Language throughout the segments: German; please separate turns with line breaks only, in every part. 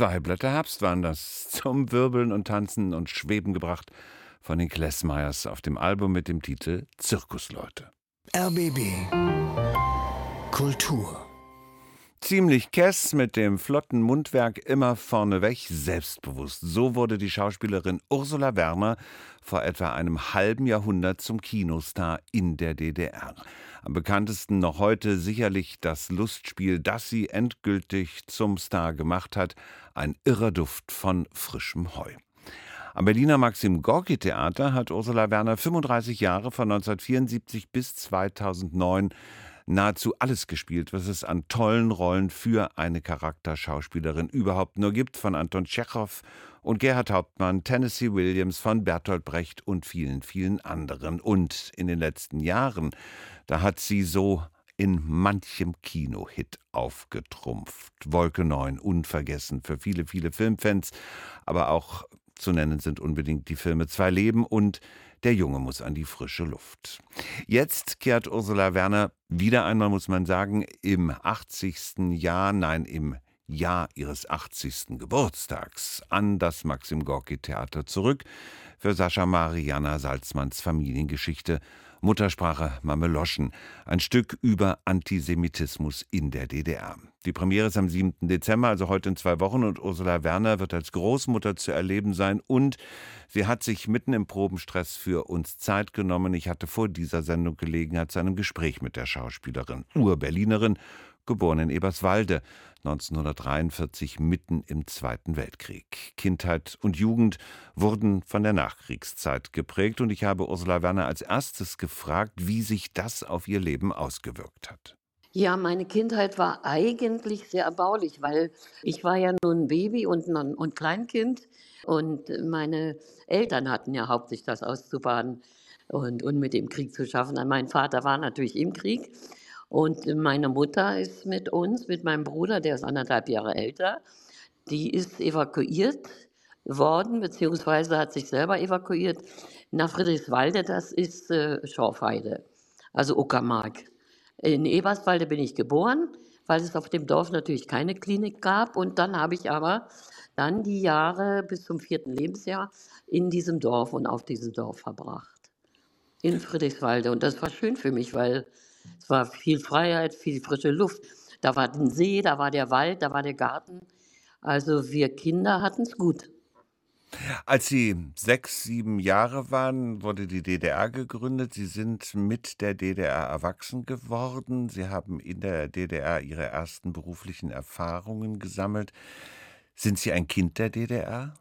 Zwei Blätter Herbst waren das, zum Wirbeln und Tanzen und Schweben gebracht von den Klessmeyers auf dem Album mit dem Titel Zirkusleute.
RBB Kultur
Ziemlich kess mit dem flotten Mundwerk immer vorneweg, selbstbewusst. So wurde die Schauspielerin Ursula Werner vor etwa einem halben Jahrhundert zum Kinostar in der DDR. Am bekanntesten noch heute sicherlich das Lustspiel, das sie endgültig zum Star gemacht hat, ein irrer Duft von frischem Heu. Am Berliner Maxim Gorki Theater hat Ursula Werner 35 Jahre von 1974 bis 2009 nahezu alles gespielt, was es an tollen Rollen für eine Charakterschauspielerin überhaupt nur gibt, von Anton Tschechow und Gerhard Hauptmann, Tennessee Williams, von Bertolt Brecht und vielen, vielen anderen. Und in den letzten Jahren, da hat sie so in manchem Kinohit aufgetrumpft. Wolke 9, unvergessen für viele, viele Filmfans, aber auch zu nennen sind unbedingt die Filme Zwei Leben und der Junge muss an die frische Luft. Jetzt kehrt Ursula Werner wieder einmal, muss man sagen, im 80. Jahr, nein, im Jahr ihres 80. Geburtstags an das Maxim Gorki Theater zurück für Sascha Mariana Salzmanns Familiengeschichte Muttersprache Mameloschen, ein Stück über Antisemitismus in der DDR. Die Premiere ist am 7. Dezember, also heute in zwei Wochen, und Ursula Werner wird als Großmutter zu erleben sein und sie hat sich mitten im Probenstress für uns Zeit genommen. Ich hatte vor dieser Sendung Gelegenheit zu einem Gespräch mit der Schauspielerin, Ur-Berlinerin geboren in Eberswalde, 1943 mitten im Zweiten Weltkrieg. Kindheit und Jugend wurden von der Nachkriegszeit geprägt und ich habe Ursula Werner als erstes gefragt, wie sich das auf ihr Leben ausgewirkt hat.
Ja, meine Kindheit war eigentlich sehr erbaulich, weil ich war ja nun Baby und, und Kleinkind und meine Eltern hatten ja hauptsächlich das auszubaden und, und mit dem Krieg zu schaffen. Mein Vater war natürlich im Krieg und meine Mutter ist mit uns, mit meinem Bruder, der ist anderthalb Jahre älter, die ist evakuiert worden, beziehungsweise hat sich selber evakuiert nach Friedrichswalde, das ist äh, Schorfheide, also Uckermark. In Eberswalde bin ich geboren, weil es auf dem Dorf natürlich keine Klinik gab. Und dann habe ich aber dann die Jahre bis zum vierten Lebensjahr in diesem Dorf und auf diesem Dorf verbracht. In Friedrichswalde. Und das war schön für mich, weil es war viel Freiheit, viel frische Luft. Da war ein See, da war der Wald, da war der Garten. Also wir Kinder hatten es gut.
Als Sie sechs, sieben Jahre waren, wurde die DDR gegründet. Sie sind mit der DDR erwachsen geworden. Sie haben in der DDR Ihre ersten beruflichen Erfahrungen gesammelt. Sind Sie ein Kind der DDR?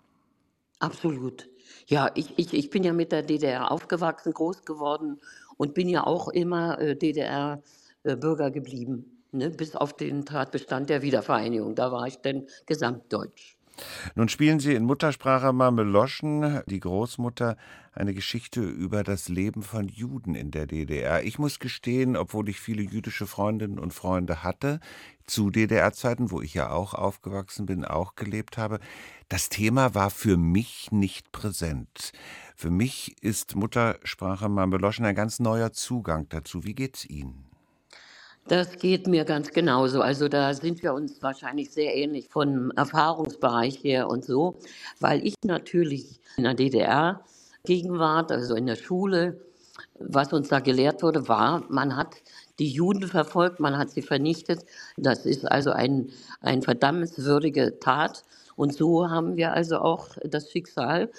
Absolut. Ja, ich, ich, ich bin ja mit der DDR aufgewachsen, groß geworden und bin ja auch immer äh, DDR-Bürger äh, geblieben, ne? bis auf den Tatbestand der Wiedervereinigung. Da war ich dann gesamtdeutsch.
Nun spielen Sie in Muttersprache Mameloschen, die Großmutter, eine Geschichte über das Leben von Juden in der DDR. Ich muss gestehen, obwohl ich viele jüdische Freundinnen und Freunde hatte, zu DDR-Zeiten, wo ich ja auch aufgewachsen bin, auch gelebt habe, das Thema war für mich nicht präsent. Für mich ist Muttersprache Mameloschen ein ganz neuer Zugang dazu. Wie geht's Ihnen?
Das geht mir ganz genauso. Also da sind wir uns wahrscheinlich sehr ähnlich vom Erfahrungsbereich her und so, weil ich natürlich in der DDR Gegenwart, also in der Schule, was uns da gelehrt wurde, war, man hat die Juden verfolgt, man hat sie vernichtet. Das ist also ein, ein verdammenswürdige Tat. Und so haben wir also auch das Schicksal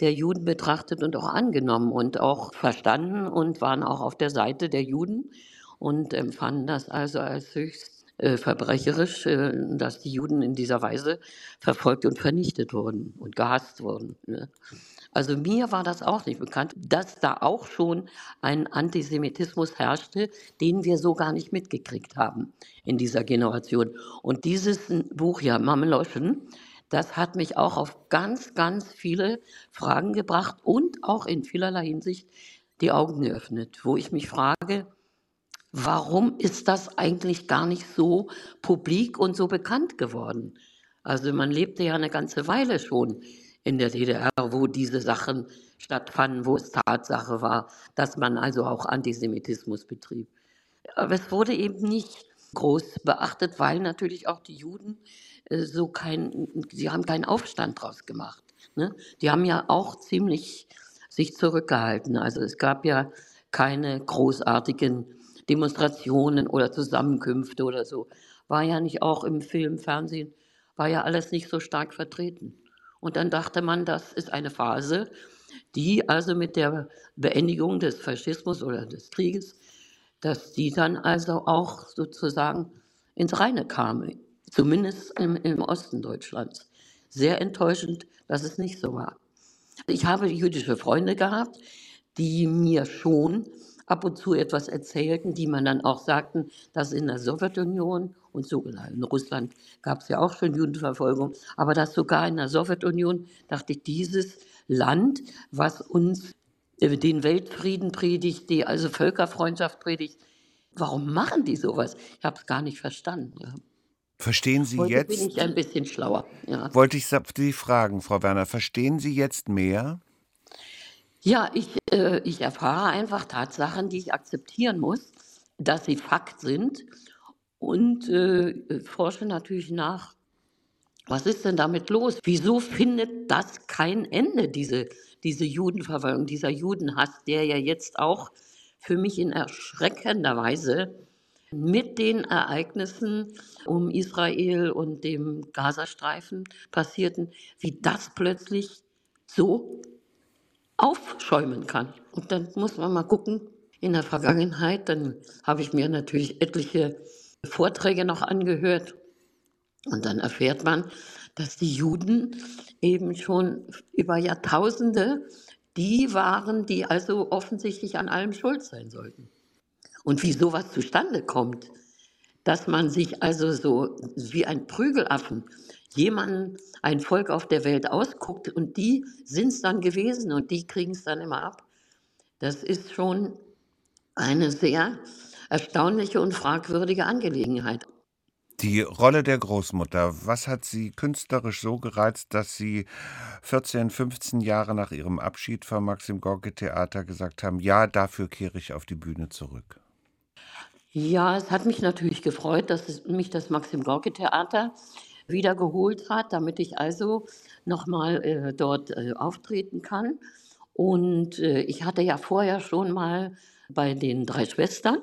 der Juden betrachtet und auch angenommen und auch verstanden und waren auch auf der Seite der Juden und empfanden das also als höchst äh, verbrecherisch, äh, dass die Juden in dieser Weise verfolgt und vernichtet wurden und gehasst wurden. Ne? Also mir war das auch nicht bekannt, dass da auch schon ein Antisemitismus herrschte, den wir so gar nicht mitgekriegt haben in dieser Generation. Und dieses Buch, ja, Mameloschen, das hat mich auch auf ganz, ganz viele Fragen gebracht und auch in vielerlei Hinsicht die Augen geöffnet, wo ich mich frage, warum ist das eigentlich gar nicht so publik und so bekannt geworden? Also man lebte ja eine ganze Weile schon in der DDR, wo diese Sachen stattfanden, wo es Tatsache war, dass man also auch Antisemitismus betrieb. Aber es wurde eben nicht groß beachtet, weil natürlich auch die Juden so kein, sie haben keinen Aufstand draus gemacht. Ne? Die haben ja auch ziemlich sich zurückgehalten. Also es gab ja keine großartigen Demonstrationen oder Zusammenkünfte oder so. War ja nicht auch im Film, Fernsehen, war ja alles nicht so stark vertreten. Und dann dachte man, das ist eine Phase, die also mit der Beendigung des Faschismus oder des Krieges, dass die dann also auch sozusagen ins Reine kam, zumindest im, im Osten Deutschlands. Sehr enttäuschend, dass es nicht so war. Ich habe jüdische Freunde gehabt, die mir schon ab und zu etwas erzählten, die man dann auch sagten, dass in der Sowjetunion und so in Russland gab es ja auch schon Judenverfolgung, aber dass sogar in der Sowjetunion, dachte ich, dieses Land, was uns äh, den Weltfrieden predigt, die also Völkerfreundschaft predigt, warum machen die sowas? Ich habe es gar nicht verstanden.
Verstehen Sie
Heute
jetzt?
bin ich ein bisschen schlauer. Ja.
Wollte ich Sie fragen, Frau Werner, verstehen Sie jetzt mehr?
Ja, ich, äh, ich erfahre einfach Tatsachen, die ich akzeptieren muss, dass sie Fakt sind und äh, forsche natürlich nach, was ist denn damit los? Wieso findet das kein Ende, diese, diese Judenverfolgung, dieser Judenhass, der ja jetzt auch für mich in erschreckender Weise mit den Ereignissen um Israel und dem Gazastreifen passierten, wie das plötzlich so aufschäumen kann. Und dann muss man mal gucken, in der Vergangenheit, dann habe ich mir natürlich etliche Vorträge noch angehört. Und dann erfährt man, dass die Juden eben schon über Jahrtausende die waren, die also offensichtlich an allem schuld sein sollten. Und wie sowas zustande kommt, dass man sich also so wie ein Prügelaffen jemanden, ein Volk auf der Welt ausguckt und die sind es dann gewesen und die kriegen es dann immer ab. Das ist schon eine sehr erstaunliche und fragwürdige Angelegenheit.
Die Rolle der Großmutter, was hat sie künstlerisch so gereizt, dass Sie 14, 15 Jahre nach Ihrem Abschied vom Maxim Gorki Theater gesagt haben, ja, dafür kehre ich auf die Bühne zurück?
Ja, es hat mich natürlich gefreut, dass es mich das Maxim Gorki Theater wieder geholt hat, damit ich also nochmal äh, dort äh, auftreten kann. Und äh, ich hatte ja vorher schon mal bei den drei Schwestern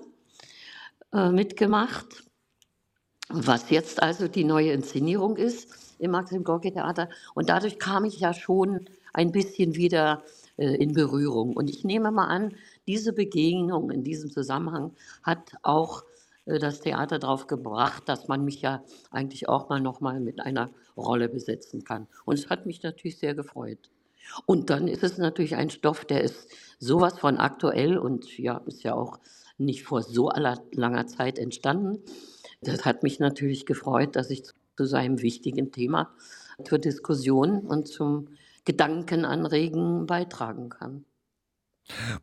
äh, mitgemacht, was jetzt also die neue Inszenierung ist im Maxim Gorki Theater. Und dadurch kam ich ja schon ein bisschen wieder äh, in Berührung. Und ich nehme mal an, diese Begegnung in diesem Zusammenhang hat auch äh, das Theater darauf gebracht, dass man mich ja eigentlich auch mal noch mal mit einer Rolle besetzen kann. Und es hat mich natürlich sehr gefreut. Und dann ist es natürlich ein Stoff, der ist sowas von aktuell und ja, ist ja auch nicht vor so aller, langer Zeit entstanden. Das hat mich natürlich gefreut, dass ich zu seinem wichtigen Thema zur Diskussion und zum Gedankenanregen beitragen kann.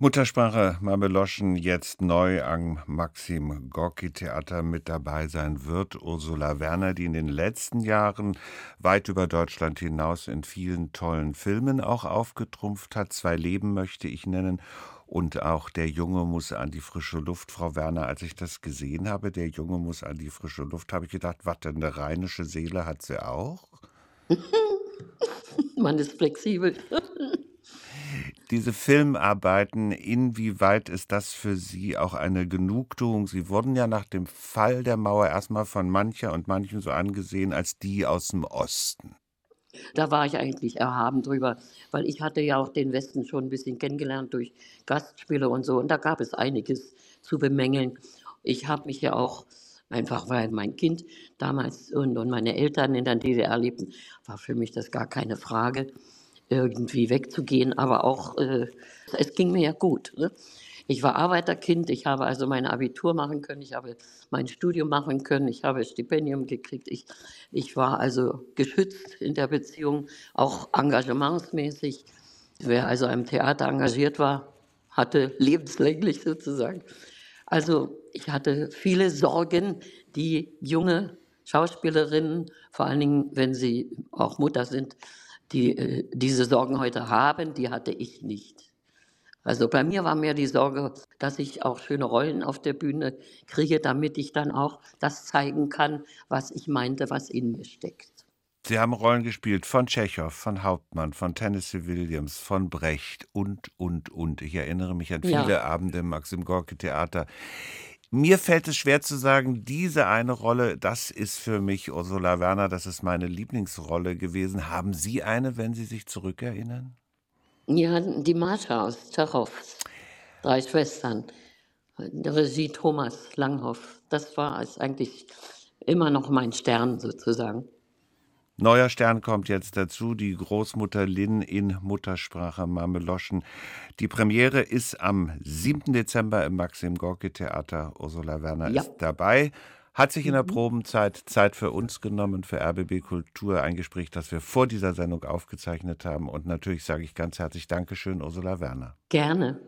Muttersprache Mameloschen jetzt neu am Maxim Gorki Theater mit dabei sein wird. Ursula Werner, die in den letzten Jahren weit über Deutschland hinaus in vielen tollen Filmen auch aufgetrumpft hat. Zwei Leben möchte ich nennen. Und auch der Junge muss an die frische Luft. Frau Werner, als ich das gesehen habe, der Junge muss an die frische Luft, habe ich gedacht, was denn, eine rheinische Seele hat sie auch?
Man ist flexibel.
Diese Filmarbeiten, inwieweit ist das für Sie auch eine Genugtuung? Sie wurden ja nach dem Fall der Mauer erstmal von mancher und manchen so angesehen als die aus dem Osten.
Da war ich eigentlich erhaben drüber, weil ich hatte ja auch den Westen schon ein bisschen kennengelernt durch Gastspiele und so. Und da gab es einiges zu bemängeln. Ich habe mich ja auch einfach, weil mein Kind damals und, und meine Eltern in der DDR lebten, war für mich das gar keine Frage irgendwie wegzugehen, aber auch, äh, es ging mir ja gut. Ne? Ich war Arbeiterkind, ich habe also mein Abitur machen können, ich habe mein Studium machen können, ich habe Stipendium gekriegt, ich, ich war also geschützt in der Beziehung, auch engagementsmäßig. Wer also im Theater engagiert war, hatte lebenslänglich sozusagen. Also ich hatte viele Sorgen, die junge Schauspielerinnen, vor allen Dingen, wenn sie auch Mutter sind, die äh, diese Sorgen heute haben, die hatte ich nicht. Also bei mir war mehr die Sorge, dass ich auch schöne Rollen auf der Bühne kriege, damit ich dann auch das zeigen kann, was ich meinte, was in mir steckt.
Sie haben Rollen gespielt von Tschechow, von Hauptmann, von Tennessee Williams, von Brecht und, und, und. Ich erinnere mich an viele ja. Abende im Maxim Gorki Theater. Mir fällt es schwer zu sagen, diese eine Rolle, das ist für mich Ursula Werner, das ist meine Lieblingsrolle gewesen. Haben Sie eine, wenn Sie sich zurückerinnern?
Ja, die Martha aus Tschechow, drei Schwestern, Regie Thomas Langhoff. Das war eigentlich immer noch mein Stern sozusagen.
Neuer Stern kommt jetzt dazu, die Großmutter Lynn in Muttersprache Mameloschen. Die Premiere ist am 7. Dezember im Maxim Gorki Theater. Ursula Werner ja. ist dabei. Hat sich in der mhm. Probenzeit Zeit für uns genommen, für RBB Kultur, ein Gespräch, das wir vor dieser Sendung aufgezeichnet haben. Und natürlich sage ich ganz herzlich Dankeschön, Ursula Werner.
Gerne.